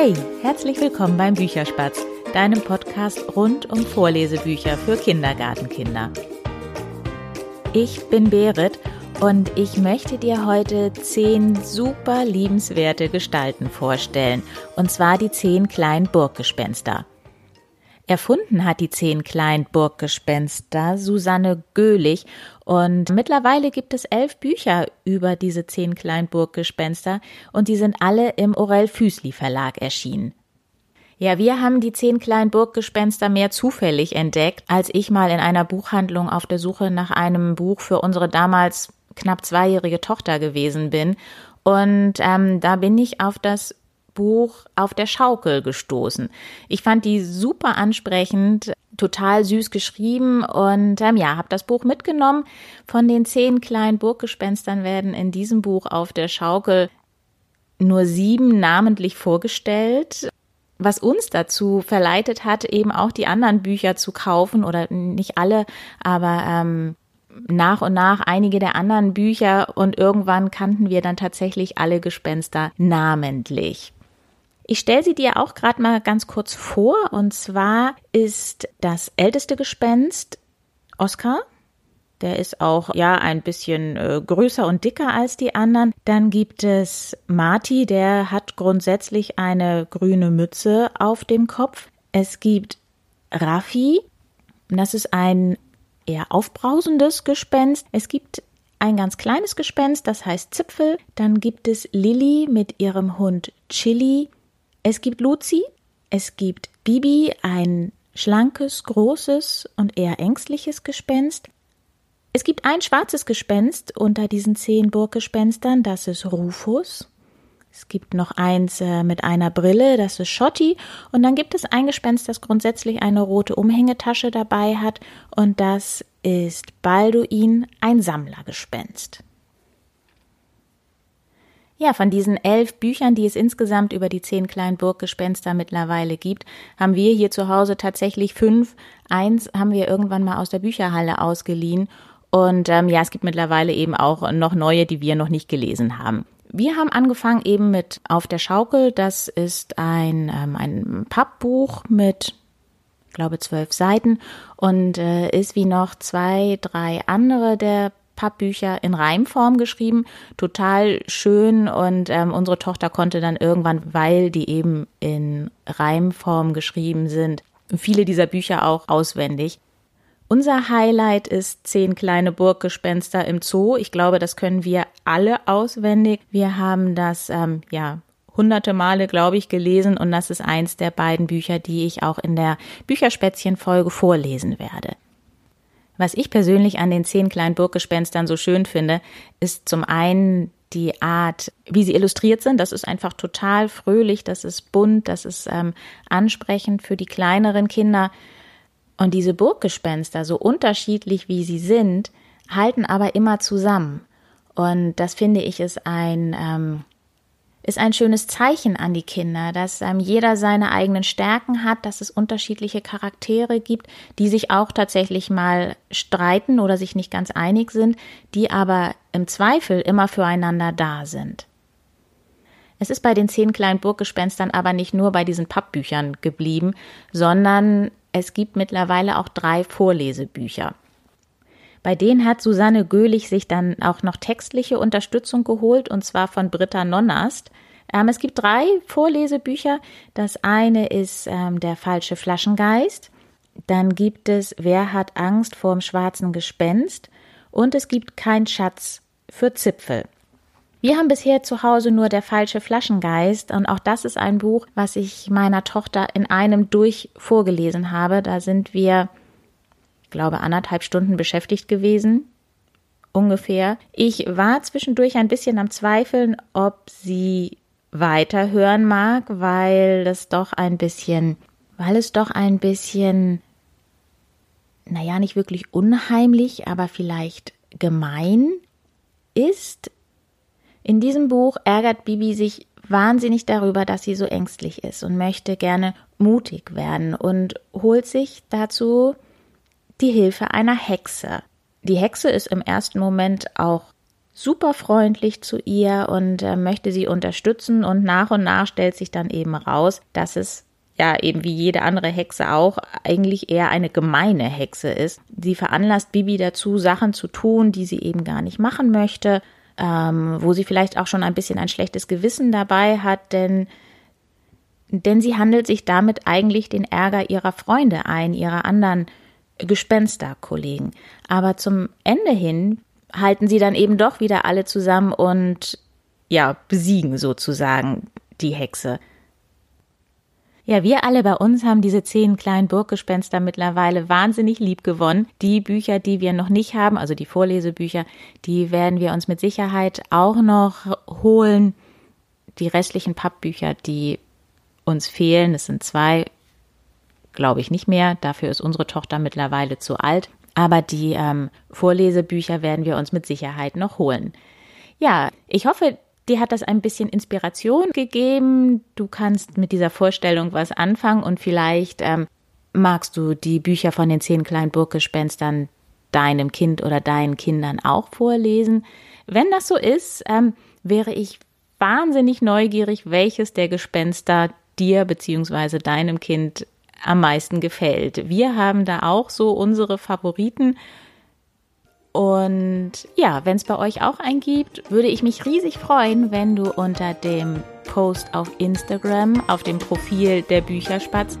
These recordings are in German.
Hey, herzlich willkommen beim Bücherspatz, deinem Podcast rund um Vorlesebücher für Kindergartenkinder. Ich bin Berit und ich möchte dir heute zehn super liebenswerte Gestalten vorstellen, und zwar die zehn kleinen Burggespenster. Erfunden hat die zehn kleinen Burggespenster Susanne Göhlich und mittlerweile gibt es elf Bücher über diese zehn kleinen Burggespenster und die sind alle im Orell Füßli Verlag erschienen. Ja, wir haben die zehn kleinen Burggespenster mehr zufällig entdeckt, als ich mal in einer Buchhandlung auf der Suche nach einem Buch für unsere damals knapp zweijährige Tochter gewesen bin. Und ähm, da bin ich auf das Buch Auf der Schaukel gestoßen. Ich fand die super ansprechend, total süß geschrieben und ähm, ja, habe das Buch mitgenommen. Von den zehn kleinen Burggespenstern werden in diesem Buch Auf der Schaukel nur sieben namentlich vorgestellt was uns dazu verleitet hat, eben auch die anderen Bücher zu kaufen oder nicht alle, aber ähm, nach und nach einige der anderen Bücher und irgendwann kannten wir dann tatsächlich alle Gespenster namentlich. Ich stelle sie dir auch gerade mal ganz kurz vor. Und zwar ist das älteste Gespenst Oscar. Der ist auch ja ein bisschen äh, größer und dicker als die anderen. Dann gibt es Marty, der hat grundsätzlich eine grüne Mütze auf dem Kopf. Es gibt Raffi, das ist ein eher aufbrausendes Gespenst. Es gibt ein ganz kleines Gespenst, das heißt Zipfel. Dann gibt es Lilly mit ihrem Hund Chili. Es gibt Luzi, es gibt Bibi, ein schlankes, großes und eher ängstliches Gespenst. Es gibt ein schwarzes Gespenst unter diesen zehn Burggespenstern, das ist Rufus. Es gibt noch eins äh, mit einer Brille, das ist Schotti. Und dann gibt es ein Gespenst, das grundsätzlich eine rote Umhängetasche dabei hat. Und das ist Balduin, ein Sammlergespenst. Ja, von diesen elf Büchern, die es insgesamt über die zehn kleinen Burggespenster mittlerweile gibt, haben wir hier zu Hause tatsächlich fünf. Eins haben wir irgendwann mal aus der Bücherhalle ausgeliehen. Und ähm, ja, es gibt mittlerweile eben auch noch neue, die wir noch nicht gelesen haben. Wir haben angefangen eben mit Auf der Schaukel. Das ist ein, ähm, ein Pappbuch mit, glaube zwölf Seiten und äh, ist wie noch zwei, drei andere der Pappbücher in Reimform geschrieben, total schön und ähm, unsere Tochter konnte dann irgendwann, weil die eben in Reimform geschrieben sind, viele dieser Bücher auch auswendig. Unser Highlight ist Zehn kleine Burggespenster im Zoo. Ich glaube, das können wir alle auswendig. Wir haben das, ähm, ja, hunderte Male, glaube ich, gelesen und das ist eins der beiden Bücher, die ich auch in der Bücherspätzchen-Folge vorlesen werde. Was ich persönlich an den zehn kleinen Burggespenstern so schön finde, ist zum einen die Art, wie sie illustriert sind. Das ist einfach total fröhlich, das ist bunt, das ist ähm, ansprechend für die kleineren Kinder. Und diese Burggespenster, so unterschiedlich wie sie sind, halten aber immer zusammen. Und das finde ich ist ein ähm, ist ein schönes Zeichen an die Kinder, dass ähm, jeder seine eigenen Stärken hat, dass es unterschiedliche Charaktere gibt, die sich auch tatsächlich mal streiten oder sich nicht ganz einig sind, die aber im Zweifel immer füreinander da sind. Es ist bei den zehn kleinen Burggespenstern aber nicht nur bei diesen Pappbüchern geblieben, sondern es gibt mittlerweile auch drei Vorlesebücher. Bei denen hat Susanne Göhlich sich dann auch noch textliche Unterstützung geholt, und zwar von Britta Nonnast. Ähm, es gibt drei Vorlesebücher. Das eine ist ähm, Der falsche Flaschengeist. Dann gibt es Wer hat Angst vorm schwarzen Gespenst? Und es gibt Kein Schatz für Zipfel. Wir haben bisher zu Hause nur Der falsche Flaschengeist und auch das ist ein Buch, was ich meiner Tochter in einem durch vorgelesen habe. Da sind wir glaube, anderthalb Stunden beschäftigt gewesen. Ungefähr. Ich war zwischendurch ein bisschen am Zweifeln, ob sie weiterhören mag, weil es doch ein bisschen, weil es doch ein bisschen, naja, nicht wirklich unheimlich, aber vielleicht gemein ist. In diesem Buch ärgert Bibi sich wahnsinnig darüber, dass sie so ängstlich ist und möchte gerne mutig werden und holt sich dazu die Hilfe einer Hexe. Die Hexe ist im ersten Moment auch super freundlich zu ihr und äh, möchte sie unterstützen und nach und nach stellt sich dann eben raus, dass es ja eben wie jede andere Hexe auch eigentlich eher eine gemeine Hexe ist. Sie veranlasst Bibi dazu, Sachen zu tun, die sie eben gar nicht machen möchte, ähm, wo sie vielleicht auch schon ein bisschen ein schlechtes Gewissen dabei hat, denn denn sie handelt sich damit eigentlich den Ärger ihrer Freunde ein, ihrer anderen Gespensterkollegen. Aber zum Ende hin halten sie dann eben doch wieder alle zusammen und ja, besiegen sozusagen die Hexe. Ja, wir alle bei uns haben diese zehn kleinen Burggespenster mittlerweile wahnsinnig lieb gewonnen. Die Bücher, die wir noch nicht haben, also die Vorlesebücher, die werden wir uns mit Sicherheit auch noch holen. Die restlichen Pappbücher, die uns fehlen, es sind zwei, glaube ich nicht mehr. Dafür ist unsere Tochter mittlerweile zu alt. Aber die ähm, Vorlesebücher werden wir uns mit Sicherheit noch holen. Ja, ich hoffe, Dir hat das ein bisschen Inspiration gegeben. Du kannst mit dieser Vorstellung was anfangen und vielleicht ähm, magst du die Bücher von den zehn kleinen Burggespenstern deinem Kind oder deinen Kindern auch vorlesen. Wenn das so ist, ähm, wäre ich wahnsinnig neugierig, welches der Gespenster dir bzw. deinem Kind am meisten gefällt. Wir haben da auch so unsere Favoriten und ja, wenn es bei euch auch einen gibt, würde ich mich riesig freuen, wenn du unter dem Post auf Instagram, auf dem Profil der Bücherspatz,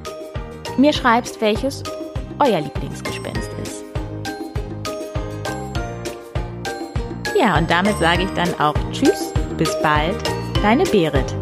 mir schreibst, welches euer Lieblingsgespenst ist. Ja, und damit sage ich dann auch Tschüss, bis bald, deine Berit.